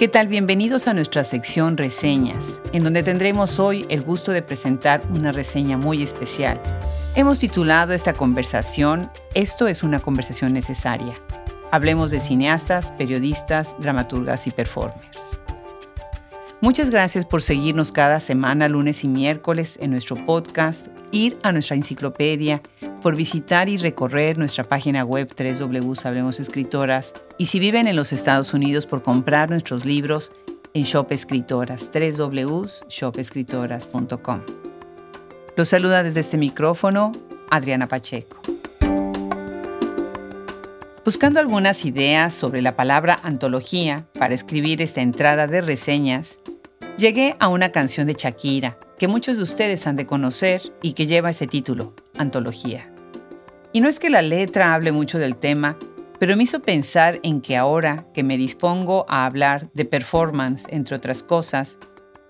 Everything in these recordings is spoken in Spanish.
¿Qué tal? Bienvenidos a nuestra sección Reseñas, en donde tendremos hoy el gusto de presentar una reseña muy especial. Hemos titulado esta conversación Esto es una conversación necesaria. Hablemos de cineastas, periodistas, dramaturgas y performers. Muchas gracias por seguirnos cada semana, lunes y miércoles, en nuestro podcast, ir a nuestra enciclopedia por visitar y recorrer nuestra página web www Escritoras y si viven en los Estados Unidos por comprar nuestros libros en Shop Escritoras www.shopescritoras.com. Los saluda desde este micrófono Adriana Pacheco. Buscando algunas ideas sobre la palabra antología para escribir esta entrada de reseñas, llegué a una canción de Shakira que muchos de ustedes han de conocer y que lleva ese título, Antología. Y no es que la letra hable mucho del tema, pero me hizo pensar en que ahora que me dispongo a hablar de performance, entre otras cosas,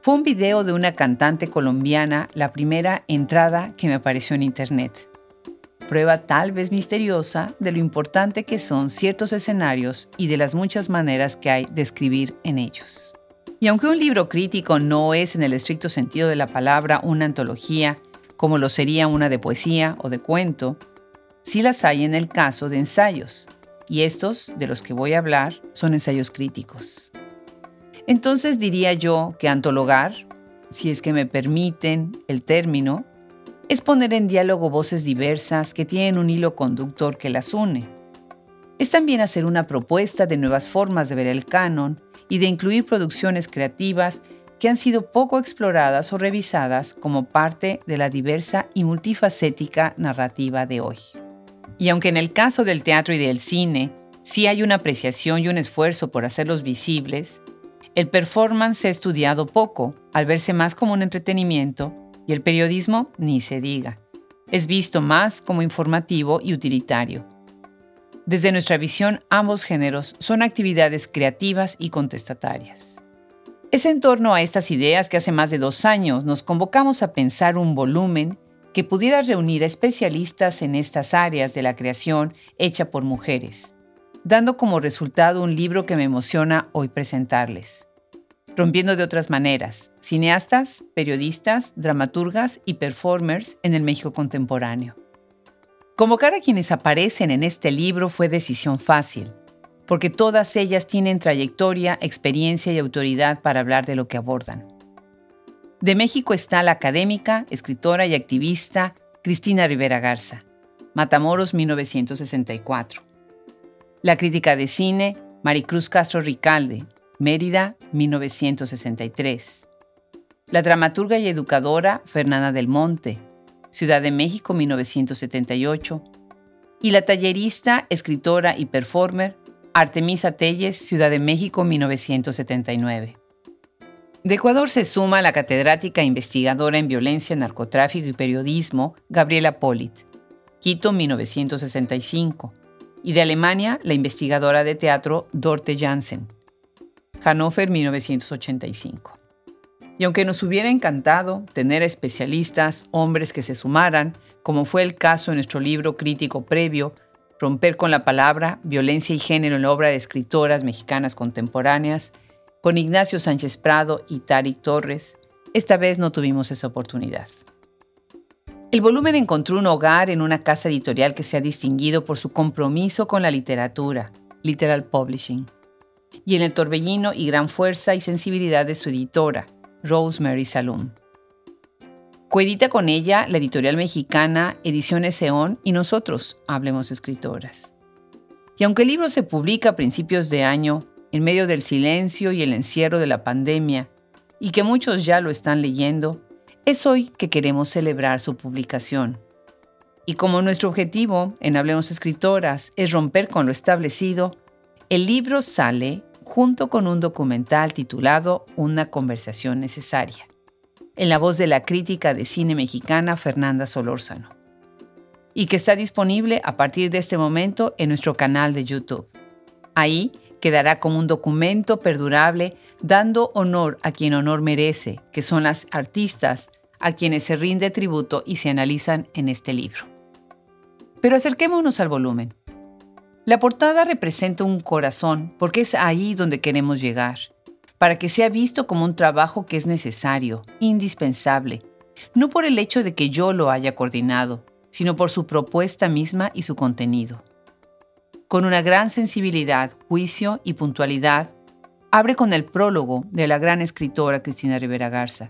fue un video de una cantante colombiana la primera entrada que me apareció en internet. Prueba tal vez misteriosa de lo importante que son ciertos escenarios y de las muchas maneras que hay de escribir en ellos. Y aunque un libro crítico no es en el estricto sentido de la palabra una antología, como lo sería una de poesía o de cuento, sí las hay en el caso de ensayos, y estos de los que voy a hablar son ensayos críticos. Entonces diría yo que antologar, si es que me permiten el término, es poner en diálogo voces diversas que tienen un hilo conductor que las une. Es también hacer una propuesta de nuevas formas de ver el canon y de incluir producciones creativas que han sido poco exploradas o revisadas como parte de la diversa y multifacética narrativa de hoy. Y aunque en el caso del teatro y del cine sí hay una apreciación y un esfuerzo por hacerlos visibles, el performance se ha estudiado poco al verse más como un entretenimiento y el periodismo ni se diga. Es visto más como informativo y utilitario. Desde nuestra visión, ambos géneros son actividades creativas y contestatarias. Es en torno a estas ideas que hace más de dos años nos convocamos a pensar un volumen que pudiera reunir a especialistas en estas áreas de la creación hecha por mujeres, dando como resultado un libro que me emociona hoy presentarles. Rompiendo de otras maneras, cineastas, periodistas, dramaturgas y performers en el México contemporáneo. Convocar a quienes aparecen en este libro fue decisión fácil, porque todas ellas tienen trayectoria, experiencia y autoridad para hablar de lo que abordan. De México está la académica, escritora y activista Cristina Rivera Garza, Matamoros 1964. La crítica de cine Maricruz Castro Ricalde, Mérida 1963. La dramaturga y educadora Fernanda del Monte, Ciudad de México 1978. Y la tallerista, escritora y performer Artemisa Telles, Ciudad de México 1979. De Ecuador se suma la catedrática investigadora en violencia, narcotráfico y periodismo, Gabriela Polit, Quito 1965, y de Alemania la investigadora de teatro Dorte Jansen, Hannover 1985. Y aunque nos hubiera encantado tener especialistas, hombres que se sumaran, como fue el caso en nuestro libro crítico previo, Romper con la palabra, violencia y género en la obra de escritoras mexicanas contemporáneas, con Ignacio Sánchez Prado y Tarik Torres, esta vez no tuvimos esa oportunidad. El volumen encontró un hogar en una casa editorial que se ha distinguido por su compromiso con la literatura, Literal Publishing, y en el torbellino y gran fuerza y sensibilidad de su editora, Rosemary Salum. Coedita con ella la editorial mexicana Ediciones Eon y nosotros, Hablemos Escritoras. Y aunque el libro se publica a principios de año, en medio del silencio y el encierro de la pandemia, y que muchos ya lo están leyendo, es hoy que queremos celebrar su publicación. Y como nuestro objetivo en Hablemos Escritoras es romper con lo establecido, el libro sale junto con un documental titulado Una conversación necesaria, en la voz de la crítica de cine mexicana Fernanda Solórzano, y que está disponible a partir de este momento en nuestro canal de YouTube. Ahí quedará como un documento perdurable dando honor a quien honor merece, que son las artistas a quienes se rinde tributo y se analizan en este libro. Pero acerquémonos al volumen. La portada representa un corazón porque es ahí donde queremos llegar, para que sea visto como un trabajo que es necesario, indispensable, no por el hecho de que yo lo haya coordinado, sino por su propuesta misma y su contenido. Con una gran sensibilidad, juicio y puntualidad, abre con el prólogo de la gran escritora Cristina Rivera Garza,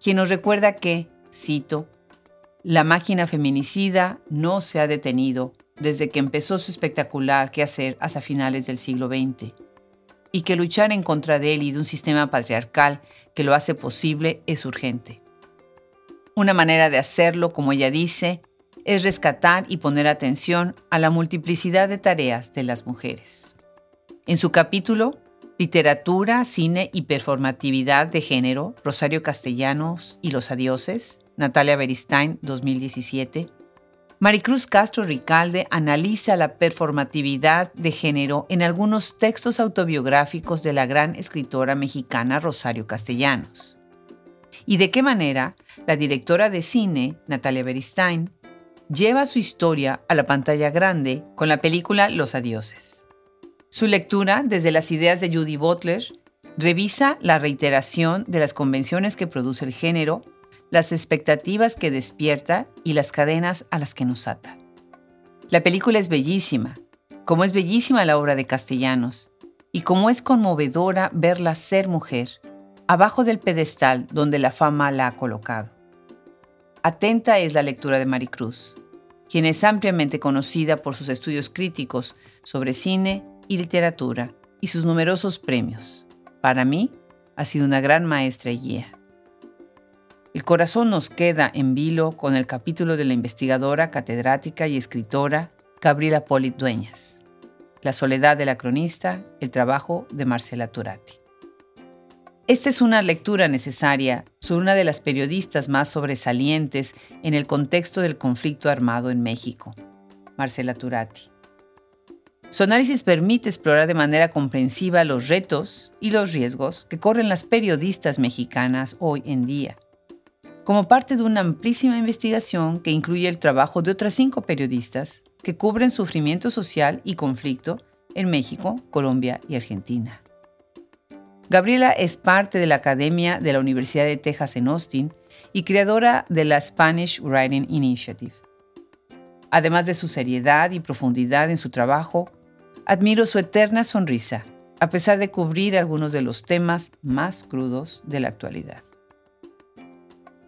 quien nos recuerda que, cito, la máquina feminicida no se ha detenido desde que empezó su espectacular quehacer hasta finales del siglo XX, y que luchar en contra de él y de un sistema patriarcal que lo hace posible es urgente. Una manera de hacerlo, como ella dice, es rescatar y poner atención a la multiplicidad de tareas de las mujeres. En su capítulo, Literatura, Cine y Performatividad de Género, Rosario Castellanos y los Adioses, Natalia Beristain, 2017, Maricruz Castro Ricalde analiza la performatividad de género en algunos textos autobiográficos de la gran escritora mexicana Rosario Castellanos. Y de qué manera la directora de cine, Natalia Beristain, lleva su historia a la pantalla grande con la película Los Adioses. Su lectura, desde las ideas de Judy Butler, revisa la reiteración de las convenciones que produce el género las expectativas que despierta y las cadenas a las que nos ata. La película es bellísima, como es bellísima la obra de Castellanos, y como es conmovedora verla ser mujer, abajo del pedestal donde la fama la ha colocado. Atenta es la lectura de Maricruz, quien es ampliamente conocida por sus estudios críticos sobre cine y literatura y sus numerosos premios. Para mí, ha sido una gran maestra y guía. El corazón nos queda en vilo con el capítulo de la investigadora, catedrática y escritora Gabriela Polit Dueñas, La soledad de la cronista, el trabajo de Marcela Turati. Esta es una lectura necesaria sobre una de las periodistas más sobresalientes en el contexto del conflicto armado en México, Marcela Turati. Su análisis permite explorar de manera comprensiva los retos y los riesgos que corren las periodistas mexicanas hoy en día como parte de una amplísima investigación que incluye el trabajo de otras cinco periodistas que cubren sufrimiento social y conflicto en México, Colombia y Argentina. Gabriela es parte de la Academia de la Universidad de Texas en Austin y creadora de la Spanish Writing Initiative. Además de su seriedad y profundidad en su trabajo, admiro su eterna sonrisa, a pesar de cubrir algunos de los temas más crudos de la actualidad.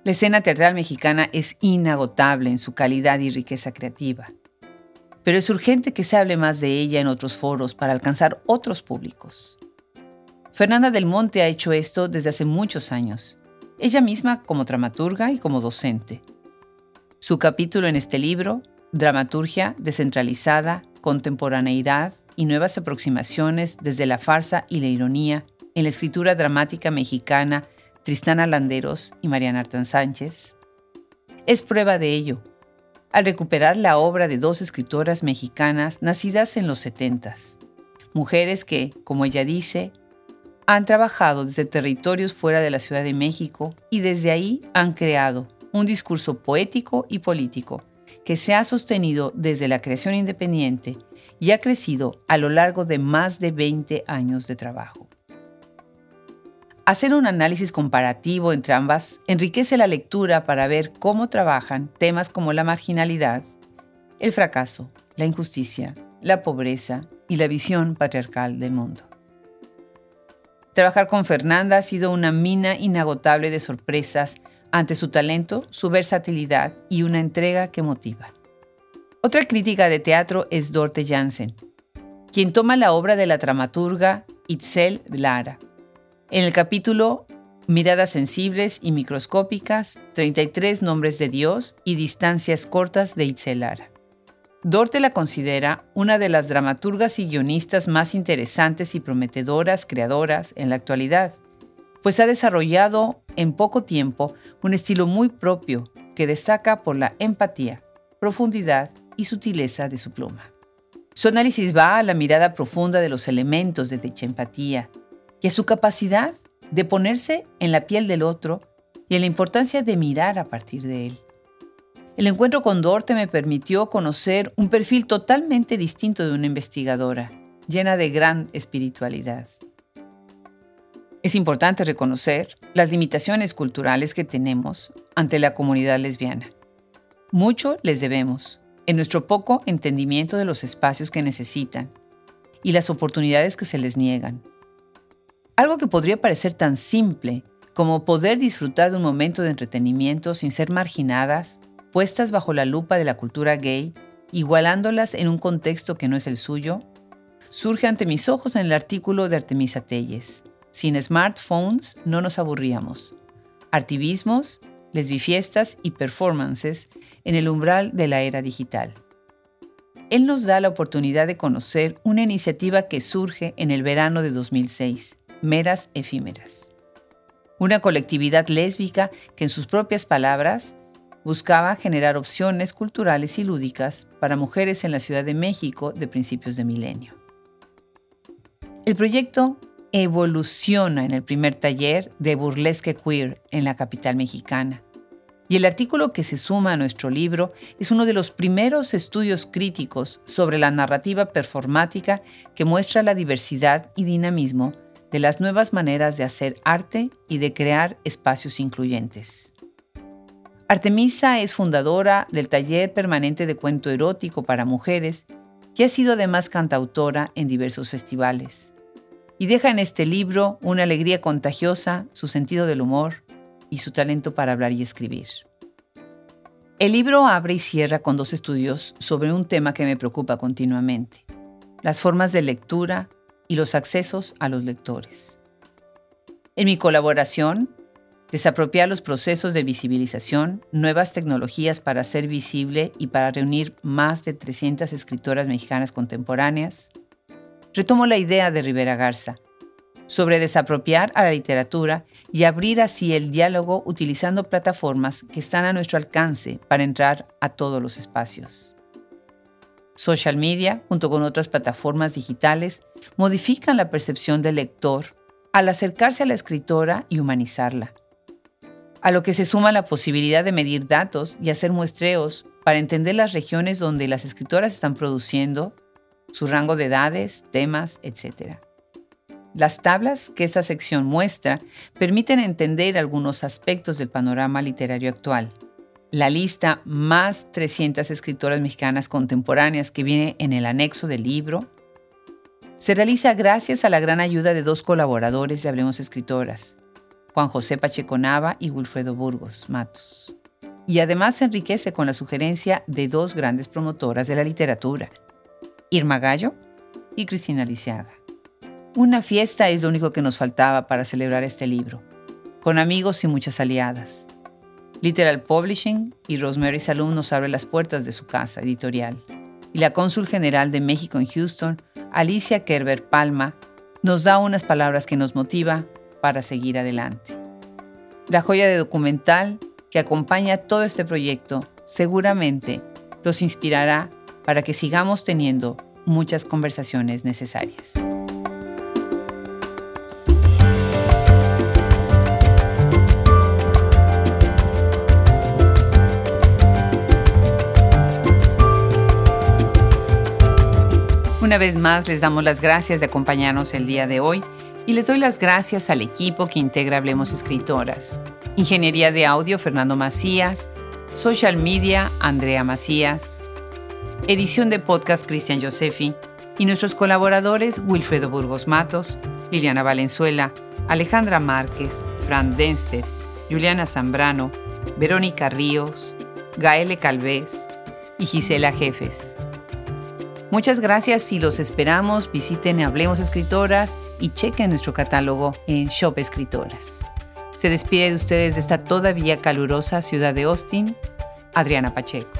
La escena teatral mexicana es inagotable en su calidad y riqueza creativa, pero es urgente que se hable más de ella en otros foros para alcanzar otros públicos. Fernanda del Monte ha hecho esto desde hace muchos años, ella misma como dramaturga y como docente. Su capítulo en este libro, Dramaturgia descentralizada, contemporaneidad y nuevas aproximaciones desde la farsa y la ironía en la escritura dramática mexicana Tristana Landeros y Mariana Artán Sánchez, es prueba de ello, al recuperar la obra de dos escritoras mexicanas nacidas en los 70, mujeres que, como ella dice, han trabajado desde territorios fuera de la Ciudad de México y desde ahí han creado un discurso poético y político que se ha sostenido desde la creación independiente y ha crecido a lo largo de más de 20 años de trabajo. Hacer un análisis comparativo entre ambas enriquece la lectura para ver cómo trabajan temas como la marginalidad, el fracaso, la injusticia, la pobreza y la visión patriarcal del mundo. Trabajar con Fernanda ha sido una mina inagotable de sorpresas ante su talento, su versatilidad y una entrega que motiva. Otra crítica de teatro es Dorte Jansen, quien toma la obra de la dramaturga Itzel Lara en el capítulo Miradas sensibles y microscópicas, 33 nombres de Dios y distancias cortas de Itzelara. Dorte la considera una de las dramaturgas y guionistas más interesantes y prometedoras creadoras en la actualidad, pues ha desarrollado en poco tiempo un estilo muy propio que destaca por la empatía, profundidad y sutileza de su pluma. Su análisis va a la mirada profunda de los elementos de dicha empatía, y a su capacidad de ponerse en la piel del otro y en la importancia de mirar a partir de él. El encuentro con Dorte me permitió conocer un perfil totalmente distinto de una investigadora, llena de gran espiritualidad. Es importante reconocer las limitaciones culturales que tenemos ante la comunidad lesbiana. Mucho les debemos en nuestro poco entendimiento de los espacios que necesitan y las oportunidades que se les niegan. Algo que podría parecer tan simple como poder disfrutar de un momento de entretenimiento sin ser marginadas, puestas bajo la lupa de la cultura gay, igualándolas en un contexto que no es el suyo, surge ante mis ojos en el artículo de Artemisa Telles, sin smartphones no nos aburríamos. Artivismos, lesbifiestas y performances en el umbral de la era digital. Él nos da la oportunidad de conocer una iniciativa que surge en el verano de 2006, Meras Efímeras. Una colectividad lésbica que en sus propias palabras buscaba generar opciones culturales y lúdicas para mujeres en la Ciudad de México de principios de milenio. El proyecto evoluciona en el primer taller de burlesque queer en la capital mexicana. Y el artículo que se suma a nuestro libro es uno de los primeros estudios críticos sobre la narrativa performática que muestra la diversidad y dinamismo de las nuevas maneras de hacer arte y de crear espacios incluyentes. Artemisa es fundadora del taller permanente de cuento erótico para mujeres y ha sido además cantautora en diversos festivales y deja en este libro una alegría contagiosa, su sentido del humor y su talento para hablar y escribir. El libro abre y cierra con dos estudios sobre un tema que me preocupa continuamente, las formas de lectura y los accesos a los lectores. En mi colaboración, desapropiar los procesos de visibilización, nuevas tecnologías para ser visible y para reunir más de 300 escritoras mexicanas contemporáneas, retomo la idea de Rivera Garza sobre desapropiar a la literatura y abrir así el diálogo utilizando plataformas que están a nuestro alcance para entrar a todos los espacios. Social media, junto con otras plataformas digitales, modifican la percepción del lector al acercarse a la escritora y humanizarla. A lo que se suma la posibilidad de medir datos y hacer muestreos para entender las regiones donde las escritoras están produciendo su rango de edades, temas, etc. Las tablas que esta sección muestra permiten entender algunos aspectos del panorama literario actual. La lista más 300 escritoras mexicanas contemporáneas que viene en el anexo del libro se realiza gracias a la gran ayuda de dos colaboradores de Hablemos Escritoras, Juan José Pacheco Nava y Wilfredo Burgos Matos. Y además se enriquece con la sugerencia de dos grandes promotoras de la literatura, Irma Gallo y Cristina Lisiaga. Una fiesta es lo único que nos faltaba para celebrar este libro, con amigos y muchas aliadas. Literal Publishing y Rosemary Salum nos abre las puertas de su casa editorial. Y la cónsul general de México en Houston, Alicia Kerber Palma, nos da unas palabras que nos motiva para seguir adelante. La joya de documental que acompaña todo este proyecto seguramente los inspirará para que sigamos teniendo muchas conversaciones necesarias. Una vez más les damos las gracias de acompañarnos el día de hoy y les doy las gracias al equipo que integra Hablemos Escritoras. Ingeniería de audio Fernando Macías, Social Media Andrea Macías, edición de podcast Cristian Josefi y nuestros colaboradores Wilfredo Burgos Matos, Liliana Valenzuela, Alejandra Márquez, Fran Denster, Juliana Zambrano, Verónica Ríos, Gaele Calvez y Gisela Jefes. Muchas gracias y los esperamos. Visiten Hablemos Escritoras y chequen nuestro catálogo en Shop Escritoras. Se despide de ustedes de esta todavía calurosa ciudad de Austin, Adriana Pacheco.